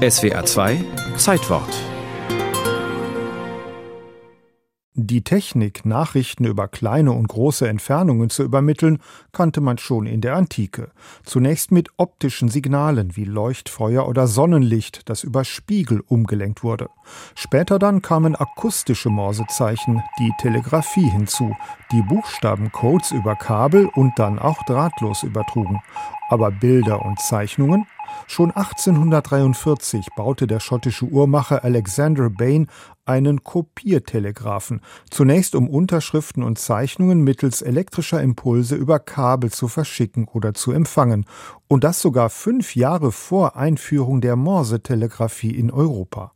SWR 2 Zeitwort Die Technik, Nachrichten über kleine und große Entfernungen zu übermitteln, kannte man schon in der Antike. Zunächst mit optischen Signalen wie Leuchtfeuer oder Sonnenlicht, das über Spiegel umgelenkt wurde. Später dann kamen akustische Morsezeichen, die Telegrafie hinzu, die Buchstabencodes über Kabel und dann auch drahtlos übertrugen. Aber Bilder und Zeichnungen Schon 1843 baute der schottische Uhrmacher Alexander Bain einen Kopiertelegraphen, zunächst um Unterschriften und Zeichnungen mittels elektrischer Impulse über Kabel zu verschicken oder zu empfangen, und das sogar fünf Jahre vor Einführung der Morsetelegraphie in Europa.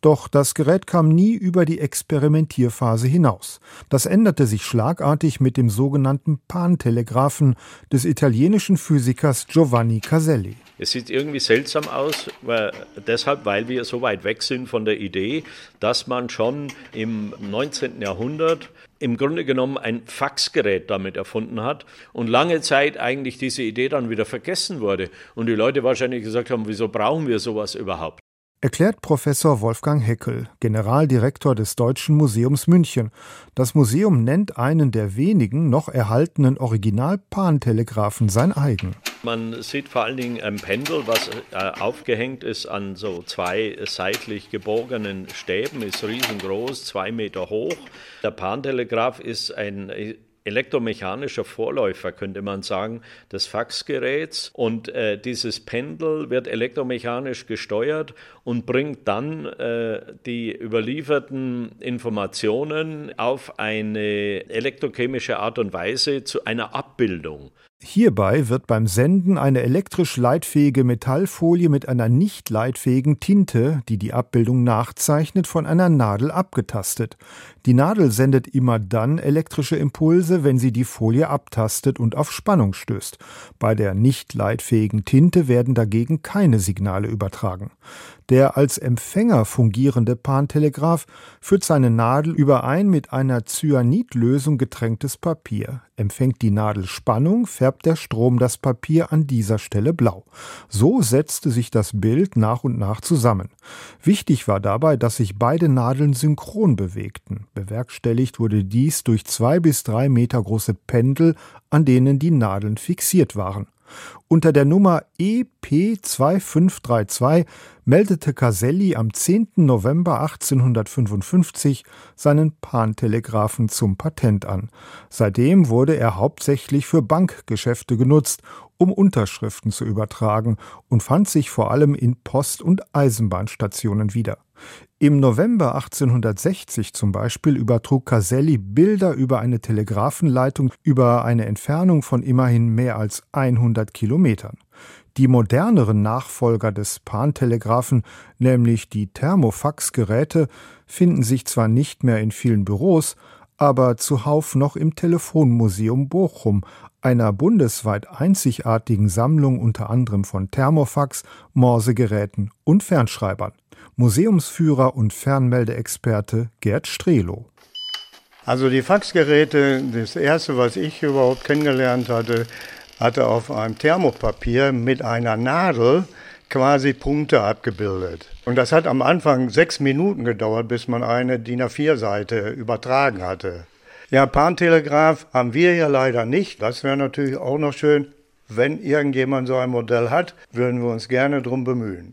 Doch das Gerät kam nie über die Experimentierphase hinaus. Das änderte sich schlagartig mit dem sogenannten Pan-Telegraphen des italienischen Physikers Giovanni Caselli. Es sieht irgendwie seltsam aus, weil, deshalb, weil wir so weit weg sind von der Idee, dass man schon im 19. Jahrhundert im Grunde genommen ein Faxgerät damit erfunden hat und lange Zeit eigentlich diese Idee dann wieder vergessen wurde und die Leute wahrscheinlich gesagt haben, wieso brauchen wir sowas überhaupt? Erklärt Professor Wolfgang Heckel, Generaldirektor des Deutschen Museums München. Das Museum nennt einen der wenigen noch erhaltenen Original-Pan-Telegraphen sein eigen. Man sieht vor allen Dingen ein Pendel, was äh, aufgehängt ist an so zwei seitlich gebogenen Stäben, ist riesengroß, zwei Meter hoch. Der Pan-Telegraph ist ein elektromechanischer Vorläufer, könnte man sagen, des Faxgeräts. Und äh, dieses Pendel wird elektromechanisch gesteuert und bringt dann äh, die überlieferten Informationen auf eine elektrochemische Art und Weise zu einer Abbildung. Hierbei wird beim Senden eine elektrisch leitfähige Metallfolie mit einer nicht leitfähigen Tinte, die die Abbildung nachzeichnet, von einer Nadel abgetastet. Die Nadel sendet immer dann elektrische Impulse, wenn sie die Folie abtastet und auf Spannung stößt. Bei der nicht leitfähigen Tinte werden dagegen keine Signale übertragen. Der als Empfänger fungierende Pantelegraph führt seine Nadel über ein mit einer Cyanidlösung getränktes Papier. Empfängt die Nadel Spannung, färbt der Strom das Papier an dieser Stelle blau. So setzte sich das Bild nach und nach zusammen. Wichtig war dabei, dass sich beide Nadeln synchron bewegten. Bewerkstelligt wurde dies durch zwei bis drei Meter große Pendel, an denen die Nadeln fixiert waren. Unter der Nummer EP2532 meldete Caselli am 10. November 1855 seinen Pantelegraphen zum Patent an. Seitdem wurde er hauptsächlich für Bankgeschäfte genutzt, um Unterschriften zu übertragen und fand sich vor allem in Post- und Eisenbahnstationen wieder. Im November 1860 zum Beispiel übertrug Caselli Bilder über eine Telegrafenleitung über eine Entfernung von immerhin mehr als 100 Kilometern. Die moderneren Nachfolger des Pantelegraphen, nämlich die Thermofaxgeräte, finden sich zwar nicht mehr in vielen Büros, aber zuhauf noch im Telefonmuseum Bochum, einer bundesweit einzigartigen Sammlung unter anderem von Thermofax, Morsegeräten und Fernschreibern. Museumsführer und Fernmeldeexperte Gerd Strelo. Also die Faxgeräte, das erste, was ich überhaupt kennengelernt hatte, hatte auf einem Thermopapier mit einer Nadel quasi Punkte abgebildet. Und das hat am Anfang sechs Minuten gedauert, bis man eine DIN A4-Seite übertragen hatte. Ja, Pantelegraph haben wir ja leider nicht. Das wäre natürlich auch noch schön. Wenn irgendjemand so ein Modell hat, würden wir uns gerne drum bemühen.